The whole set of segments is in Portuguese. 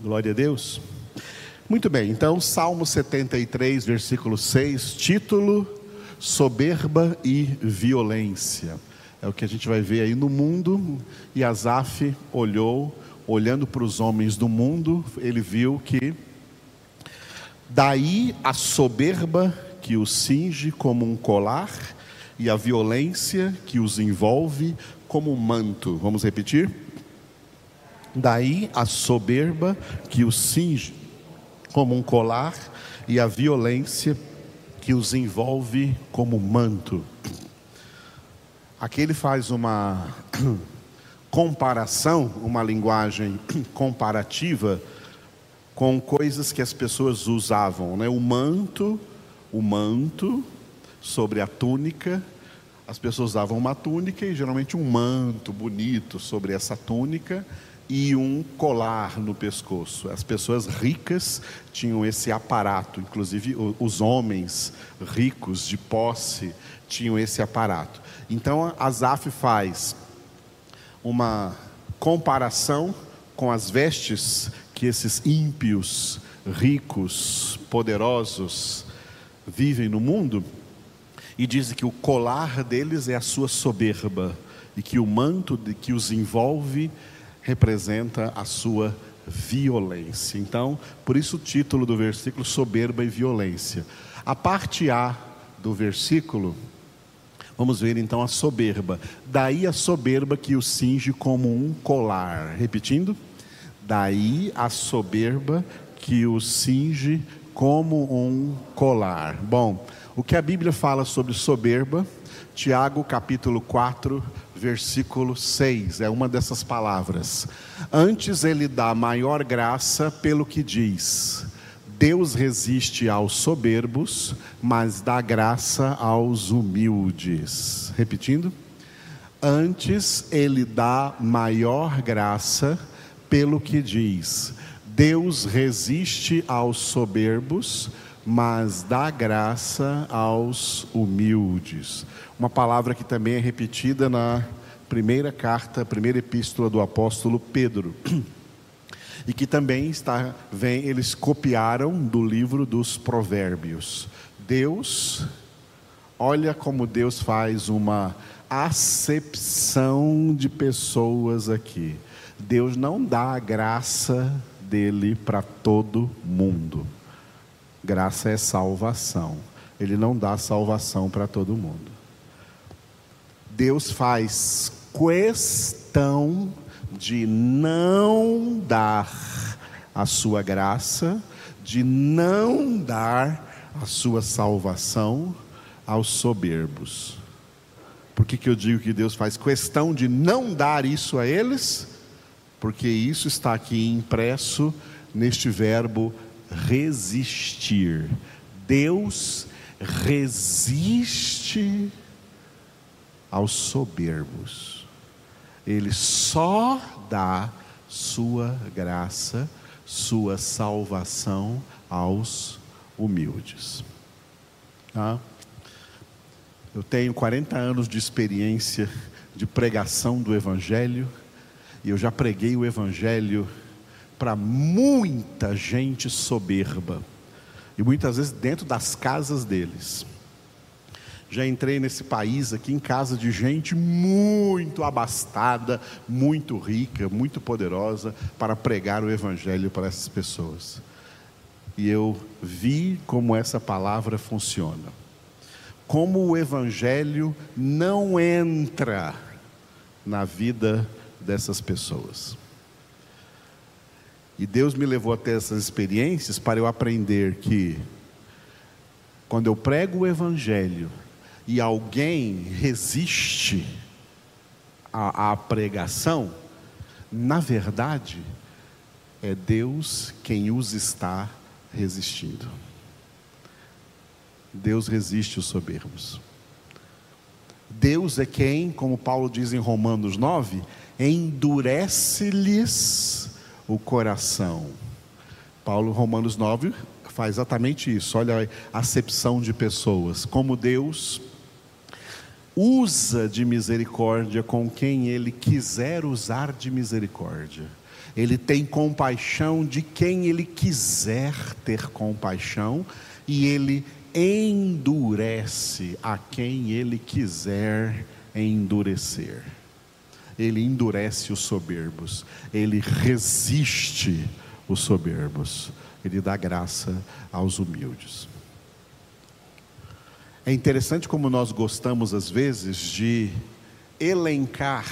Glória a Deus. Muito bem, então, Salmo 73, versículo 6, título: Soberba e Violência. É o que a gente vai ver aí no mundo. E Asaf olhou, olhando para os homens do mundo, ele viu que daí a soberba que os cinge como um colar e a violência que os envolve como um manto. Vamos repetir? Daí a soberba que os cinge como um colar e a violência que os envolve como manto. Aqui ele faz uma comparação, uma linguagem comparativa com coisas que as pessoas usavam, né? O manto, o manto sobre a túnica, as pessoas usavam uma túnica e geralmente um manto bonito sobre essa túnica e um colar no pescoço. As pessoas ricas tinham esse aparato, inclusive os homens ricos de posse tinham esse aparato. Então Asaf faz uma comparação com as vestes que esses ímpios, ricos, poderosos vivem no mundo e diz que o colar deles é a sua soberba e que o manto que os envolve representa a sua violência. Então, por isso o título do versículo soberba e violência. A parte A do versículo, vamos ver então a soberba. Daí a soberba que o cinge como um colar. Repetindo, daí a soberba que o cinge como um colar. Bom, o que a Bíblia fala sobre soberba? Tiago capítulo 4, versículo 6, é uma dessas palavras. Antes ele dá maior graça pelo que diz: Deus resiste aos soberbos, mas dá graça aos humildes. Repetindo. Antes ele dá maior graça pelo que diz: Deus resiste aos soberbos, mas dá graça aos humildes. Uma palavra que também é repetida na primeira carta, primeira epístola do apóstolo Pedro. E que também está, vem, eles copiaram do livro dos Provérbios. Deus, olha como Deus faz uma acepção de pessoas aqui. Deus não dá a graça dele para todo mundo. Graça é salvação. Ele não dá salvação para todo mundo. Deus faz questão de não dar a sua graça, de não dar a sua salvação aos soberbos. Por que, que eu digo que Deus faz questão de não dar isso a eles? Porque isso está aqui impresso neste verbo resistir. Deus resiste aos soberbos. Ele só dá sua graça, sua salvação aos humildes. Tá? Eu tenho 40 anos de experiência de pregação do Evangelho, e eu já preguei o Evangelho para muita gente soberba, e muitas vezes dentro das casas deles. Já entrei nesse país aqui em casa de gente muito abastada, muito rica, muito poderosa para pregar o evangelho para essas pessoas. E eu vi como essa palavra funciona. Como o evangelho não entra na vida dessas pessoas. E Deus me levou até essas experiências para eu aprender que, quando eu prego o Evangelho e alguém resiste à, à pregação, na verdade, é Deus quem os está resistindo. Deus resiste os soberbos. Deus é quem, como Paulo diz em Romanos 9, endurece-lhes o coração. Paulo, Romanos 9, faz exatamente isso. Olha a acepção de pessoas. Como Deus usa de misericórdia com quem Ele quiser usar de misericórdia. Ele tem compaixão de quem ele quiser ter compaixão e ele endurece a quem ele quiser endurecer. Ele endurece os soberbos, ele resiste os soberbos, ele dá graça aos humildes. É interessante como nós gostamos, às vezes, de elencar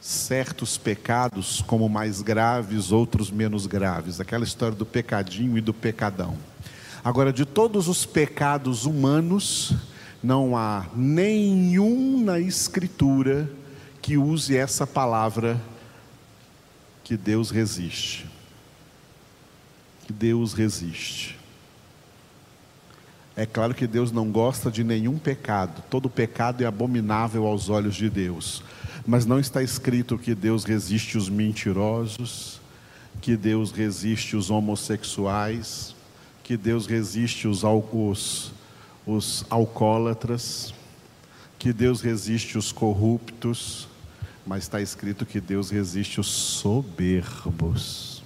certos pecados como mais graves, outros menos graves. Aquela história do pecadinho e do pecadão. Agora, de todos os pecados humanos, não há nenhum na Escritura que use essa palavra que Deus resiste. Que Deus resiste. É claro que Deus não gosta de nenhum pecado, todo pecado é abominável aos olhos de Deus, mas não está escrito que Deus resiste os mentirosos, que Deus resiste os homossexuais, que Deus resiste os, os, os alcoólatras, que Deus resiste os corruptos, mas está escrito que Deus resiste os soberbos.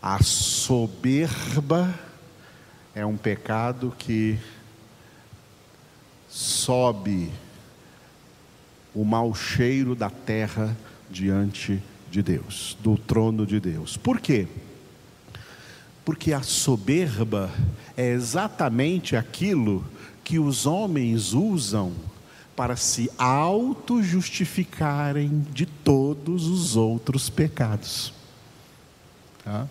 A soberba é um pecado que sobe o mau cheiro da terra diante de Deus, do trono de Deus. Por quê? Porque a soberba é exatamente aquilo que os homens usam para se auto-justificarem de todos os outros pecados. Tá?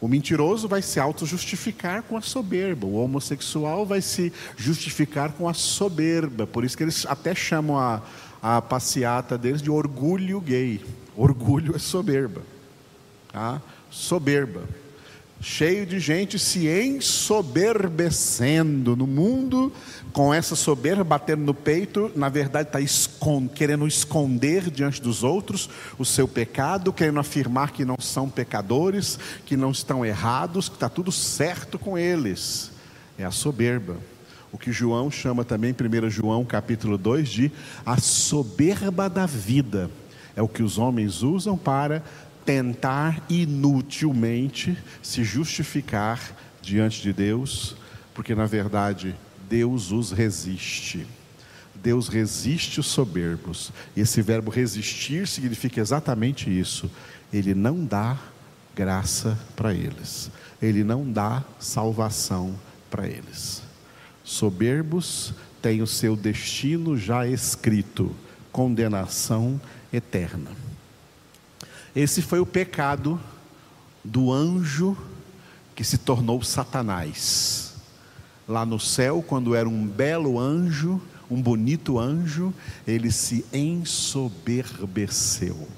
O mentiroso vai se auto-justificar com a soberba, o homossexual vai se justificar com a soberba, por isso que eles até chamam a, a passeata deles de orgulho gay. Orgulho é soberba. Tá? Soberba cheio de gente se ensoberbecendo no mundo, com essa soberba batendo no peito, na verdade está escond querendo esconder diante dos outros o seu pecado, querendo afirmar que não são pecadores, que não estão errados, que está tudo certo com eles. É a soberba. O que João chama também, 1 João capítulo 2, de a soberba da vida. É o que os homens usam para tentar inutilmente se justificar diante de Deus, porque na verdade Deus os resiste. Deus resiste os soberbos. E esse verbo resistir significa exatamente isso. Ele não dá graça para eles. Ele não dá salvação para eles. Soberbos têm o seu destino já escrito, condenação eterna. Esse foi o pecado do anjo que se tornou Satanás. Lá no céu, quando era um belo anjo, um bonito anjo, ele se ensoberbeceu.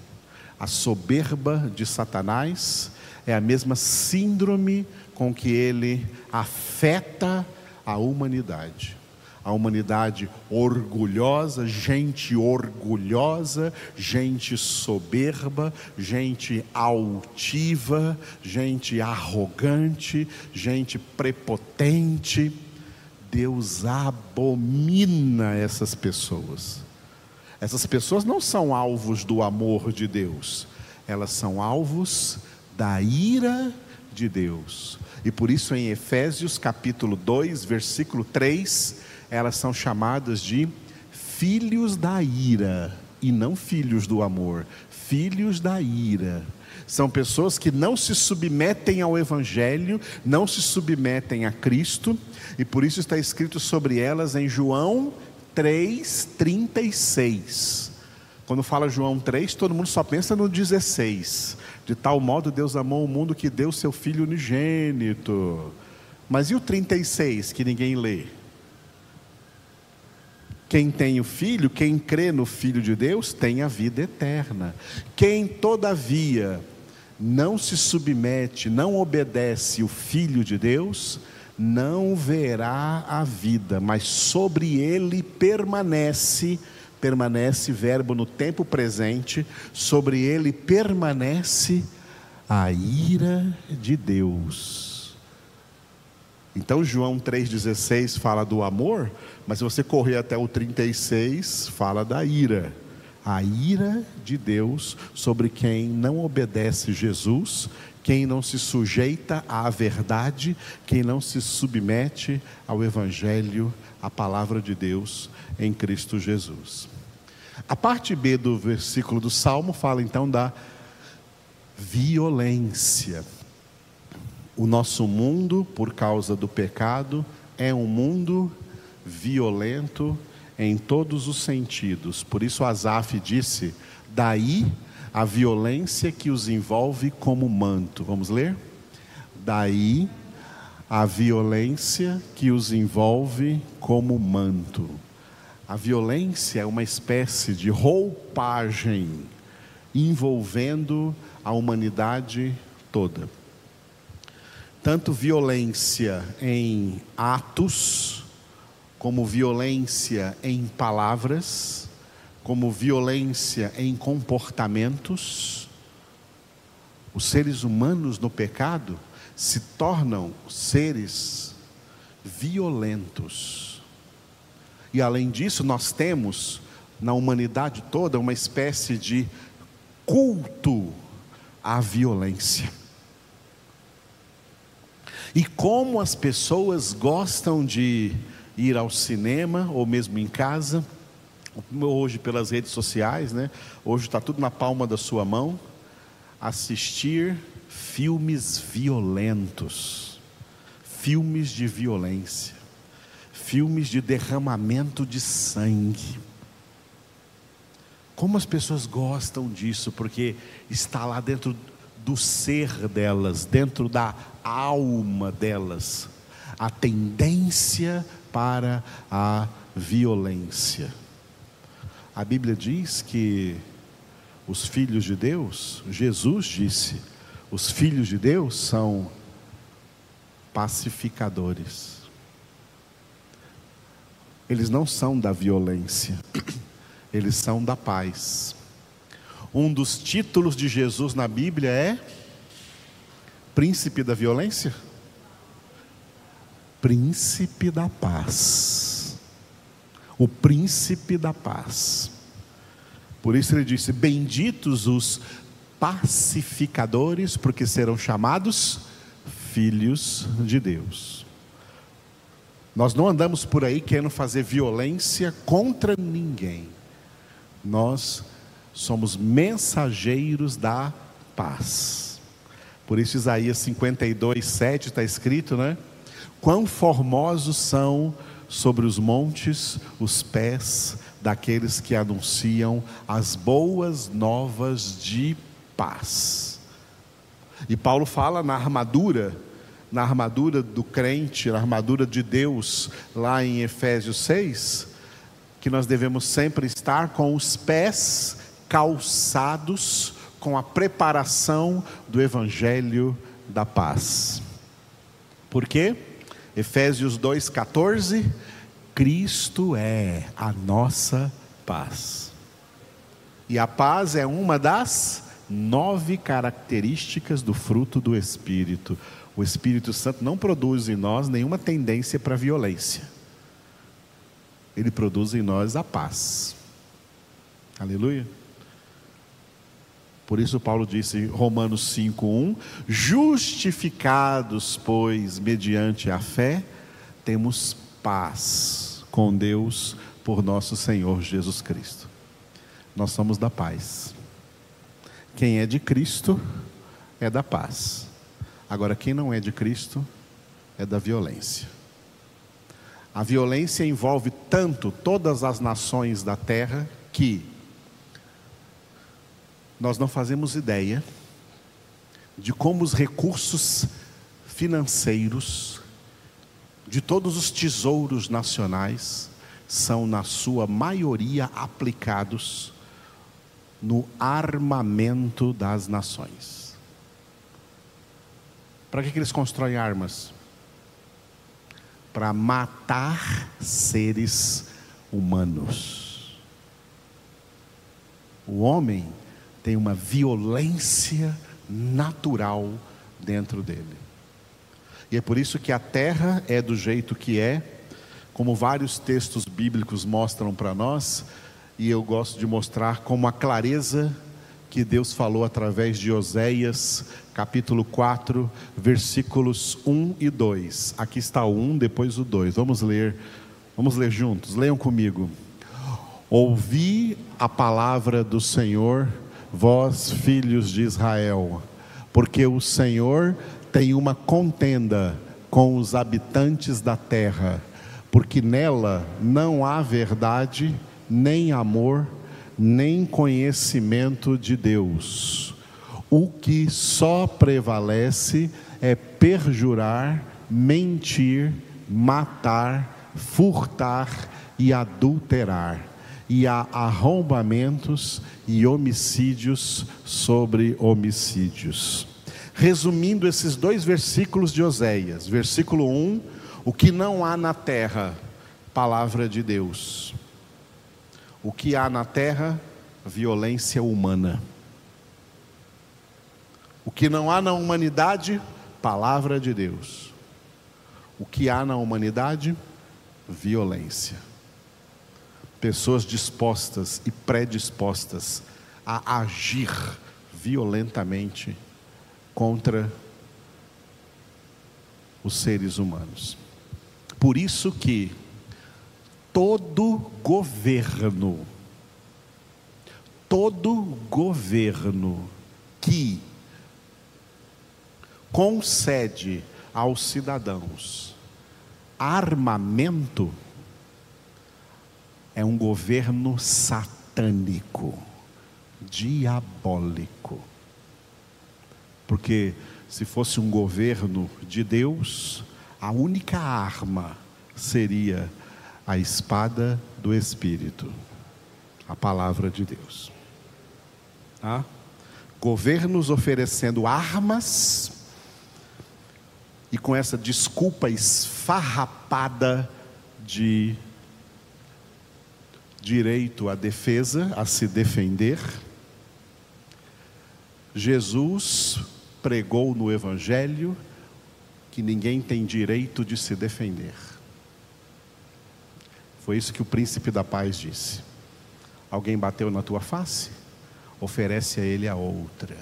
A soberba de Satanás é a mesma síndrome com que ele afeta a humanidade a humanidade orgulhosa, gente orgulhosa, gente soberba, gente altiva, gente arrogante, gente prepotente. Deus abomina essas pessoas. Essas pessoas não são alvos do amor de Deus, elas são alvos da ira de Deus. E por isso em Efésios capítulo 2, versículo 3, elas são chamadas de filhos da ira e não filhos do amor, filhos da ira. São pessoas que não se submetem ao Evangelho, não se submetem a Cristo, e por isso está escrito sobre elas em João 3,36. Quando fala João 3, todo mundo só pensa no 16. De tal modo Deus amou o mundo que deu seu Filho unigênito. Mas e o 36 que ninguém lê? Quem tem o Filho, quem crê no Filho de Deus, tem a vida eterna. Quem, todavia, não se submete, não obedece o Filho de Deus, não verá a vida, mas sobre ele permanece, permanece verbo no tempo presente, sobre ele permanece a ira de Deus. Então João 3,16 fala do amor, mas se você correr até o 36, fala da ira. a ira de Deus sobre quem não obedece Jesus, quem não se sujeita à verdade, quem não se submete ao Evangelho, à palavra de Deus em Cristo Jesus. A parte B do versículo do Salmo fala então da violência. O nosso mundo, por causa do pecado, é um mundo violento em todos os sentidos. Por isso Asaf disse: daí a violência que os envolve como manto. Vamos ler? Daí a violência que os envolve como manto. A violência é uma espécie de roupagem envolvendo a humanidade toda. Tanto violência em atos, como violência em palavras, como violência em comportamentos. Os seres humanos no pecado se tornam seres violentos. E além disso, nós temos na humanidade toda uma espécie de culto à violência. E como as pessoas gostam de ir ao cinema ou mesmo em casa, hoje pelas redes sociais, né? Hoje está tudo na palma da sua mão. Assistir filmes violentos, filmes de violência, filmes de derramamento de sangue. Como as pessoas gostam disso, porque está lá dentro do ser delas, dentro da alma delas, a tendência para a violência. A Bíblia diz que os filhos de Deus, Jesus disse, os filhos de Deus são pacificadores. Eles não são da violência, eles são da paz. Um dos títulos de Jesus na Bíblia é Príncipe da violência? Príncipe da paz. O príncipe da paz. Por isso ele disse: Benditos os pacificadores, porque serão chamados filhos de Deus. Nós não andamos por aí querendo fazer violência contra ninguém. Nós somos mensageiros da paz. Por isso, Isaías 52, 7 está escrito, né? Quão formosos são sobre os montes os pés daqueles que anunciam as boas novas de paz. E Paulo fala na armadura, na armadura do crente, na armadura de Deus, lá em Efésios 6, que nós devemos sempre estar com os pés calçados com a preparação do evangelho da paz. Por quê? Efésios 2,14: Cristo é a nossa paz. E a paz é uma das nove características do fruto do Espírito. O Espírito Santo não produz em nós nenhuma tendência para violência. Ele produz em nós a paz. Aleluia. Por isso Paulo disse Romanos 5:1, justificados, pois, mediante a fé, temos paz com Deus por nosso Senhor Jesus Cristo. Nós somos da paz. Quem é de Cristo é da paz. Agora quem não é de Cristo é da violência. A violência envolve tanto todas as nações da terra que nós não fazemos ideia de como os recursos financeiros de todos os tesouros nacionais são, na sua maioria, aplicados no armamento das nações. Para que, que eles constroem armas? Para matar seres humanos. O homem tem uma violência natural dentro dele. E é por isso que a terra é do jeito que é, como vários textos bíblicos mostram para nós, e eu gosto de mostrar como a clareza que Deus falou através de Oséias, capítulo 4, versículos 1 e 2. Aqui está o 1, depois o 2. Vamos ler, vamos ler juntos. Leiam comigo. Ouvi a palavra do Senhor, vós filhos de Israel, porque o Senhor tem uma contenda com os habitantes da terra, porque nela não há verdade, nem amor, nem conhecimento de Deus. O que só prevalece é perjurar, mentir, matar, furtar e adulterar. E há arrombamentos e homicídios sobre homicídios. Resumindo esses dois versículos de Oséias, versículo 1: O que não há na terra, palavra de Deus. O que há na terra? Violência humana. O que não há na humanidade? Palavra de Deus. O que há na humanidade? Violência. Pessoas dispostas e predispostas a agir violentamente contra os seres humanos. Por isso que todo governo, todo governo que concede aos cidadãos armamento é um governo satânico, diabólico. Porque se fosse um governo de Deus, a única arma seria a espada do Espírito, a palavra de Deus. Tá? Governos oferecendo armas e com essa desculpa esfarrapada de direito à defesa, a se defender. Jesus pregou no Evangelho que ninguém tem direito de se defender. Foi isso que o príncipe da paz disse. Alguém bateu na tua face? Oferece a ele a outra.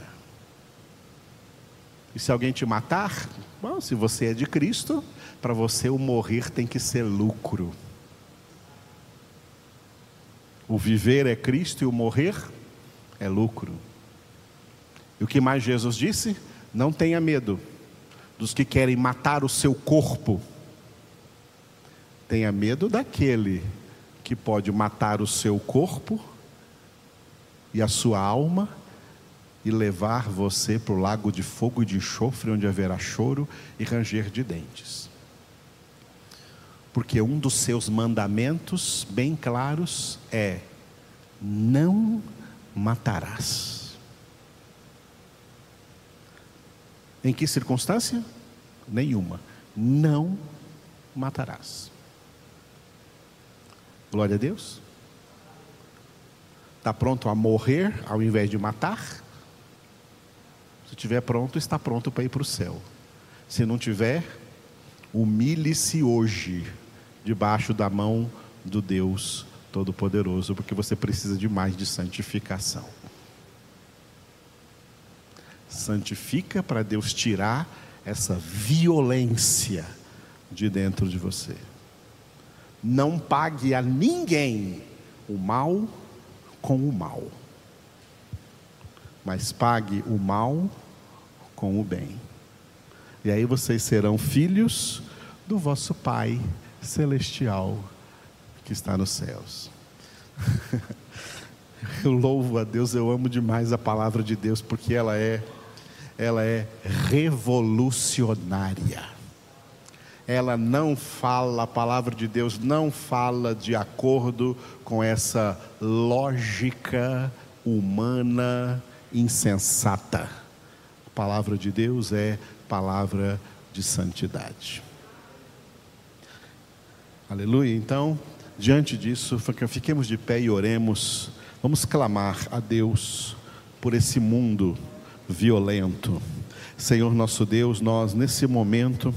E se alguém te matar? Bom, se você é de Cristo, para você o morrer tem que ser lucro. O viver é Cristo e o morrer é lucro. E o que mais Jesus disse? Não tenha medo dos que querem matar o seu corpo Tenha medo daquele que pode matar o seu corpo e a sua alma e levar você para o lago de fogo e de enxofre, onde haverá choro e ranger de dentes. Porque um dos seus mandamentos, bem claros, é: não matarás. Em que circunstância? Nenhuma. Não matarás. Glória a Deus. Está pronto a morrer ao invés de matar? Se estiver pronto, está pronto para ir para o céu. Se não tiver, humilhe-se hoje debaixo da mão do Deus Todo-Poderoso, porque você precisa de mais de santificação. Santifica para Deus tirar essa violência de dentro de você. Não pague a ninguém o mal com o mal, mas pague o mal com o bem. E aí vocês serão filhos do vosso Pai celestial que está nos céus. eu louvo a Deus, eu amo demais a palavra de Deus porque ela é ela é revolucionária ela não fala, a palavra de Deus não fala de acordo com essa lógica humana insensata. A palavra de Deus é palavra de santidade. Aleluia. Então, diante disso, fiquemos de pé e oremos. Vamos clamar a Deus por esse mundo violento. Senhor nosso Deus, nós nesse momento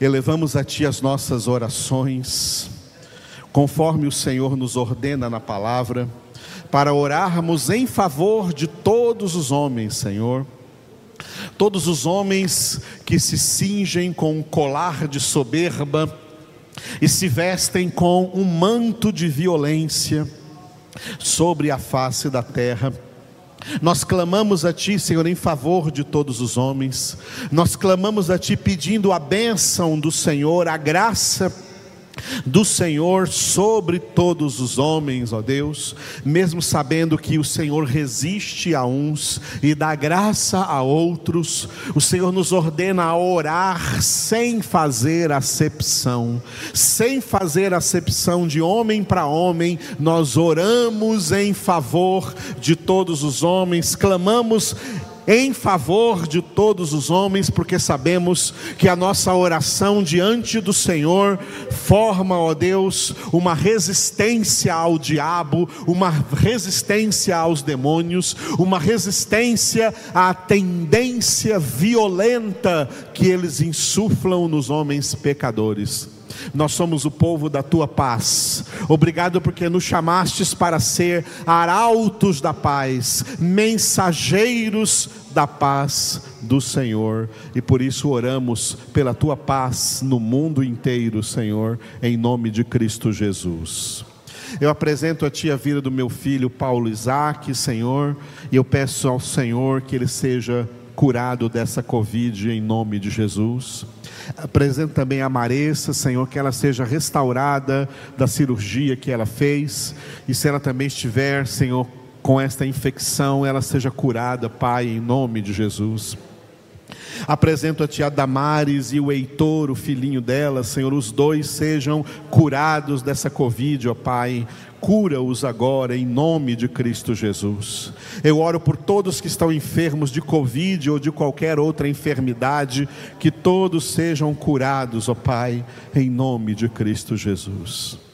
elevamos a Ti as nossas orações, conforme o Senhor nos ordena na palavra, para orarmos em favor de todos os homens, Senhor. Todos os homens que se cingem com um colar de soberba e se vestem com um manto de violência sobre a face da terra. Nós clamamos a Ti, Senhor, em favor de todos os homens. Nós clamamos a Ti pedindo a bênção do Senhor, a graça do Senhor sobre todos os homens, ó Deus, mesmo sabendo que o Senhor resiste a uns e dá graça a outros, o Senhor nos ordena a orar sem fazer acepção, sem fazer acepção de homem para homem, nós oramos em favor de todos os homens, clamamos em favor de todos os homens, porque sabemos que a nossa oração diante do Senhor forma, ó Deus, uma resistência ao diabo, uma resistência aos demônios, uma resistência à tendência violenta que eles insuflam nos homens pecadores. Nós somos o povo da tua paz. Obrigado porque nos chamastes para ser arautos da paz, mensageiros da paz do Senhor. E por isso oramos pela tua paz no mundo inteiro, Senhor, em nome de Cristo Jesus. Eu apresento a Ti a vida do meu filho Paulo Isaac, Senhor, e eu peço ao Senhor que ele seja curado dessa Covid em nome de Jesus. Apresento também a Maressa, Senhor, que ela seja restaurada da cirurgia que ela fez. E se ela também estiver, Senhor, com esta infecção, ela seja curada, Pai, em nome de Jesus. Apresento a Damares e o Heitor, o filhinho dela, Senhor, os dois sejam curados dessa Covid, ó Pai. Cura-os agora em nome de Cristo Jesus. Eu oro por todos que estão enfermos de Covid ou de qualquer outra enfermidade, que todos sejam curados, ó Pai, em nome de Cristo Jesus.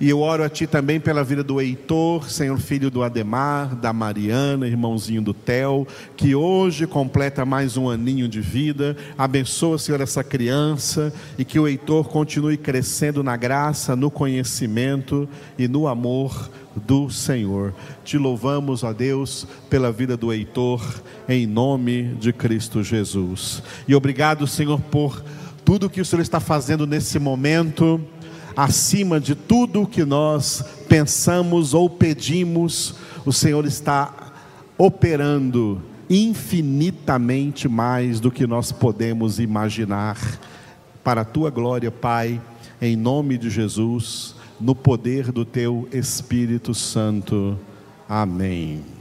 E eu oro a Ti também pela vida do Heitor, Senhor filho do Ademar, da Mariana, irmãozinho do Tel, que hoje completa mais um aninho de vida. Abençoa, Senhor, essa criança e que o Heitor continue crescendo na graça, no conhecimento e no amor do Senhor. Te louvamos, ó Deus, pela vida do Heitor, em nome de Cristo Jesus. E obrigado, Senhor, por tudo que o Senhor está fazendo nesse momento acima de tudo que nós pensamos ou pedimos, o Senhor está operando infinitamente mais do que nós podemos imaginar. Para a tua glória, Pai, em nome de Jesus, no poder do teu Espírito Santo. Amém.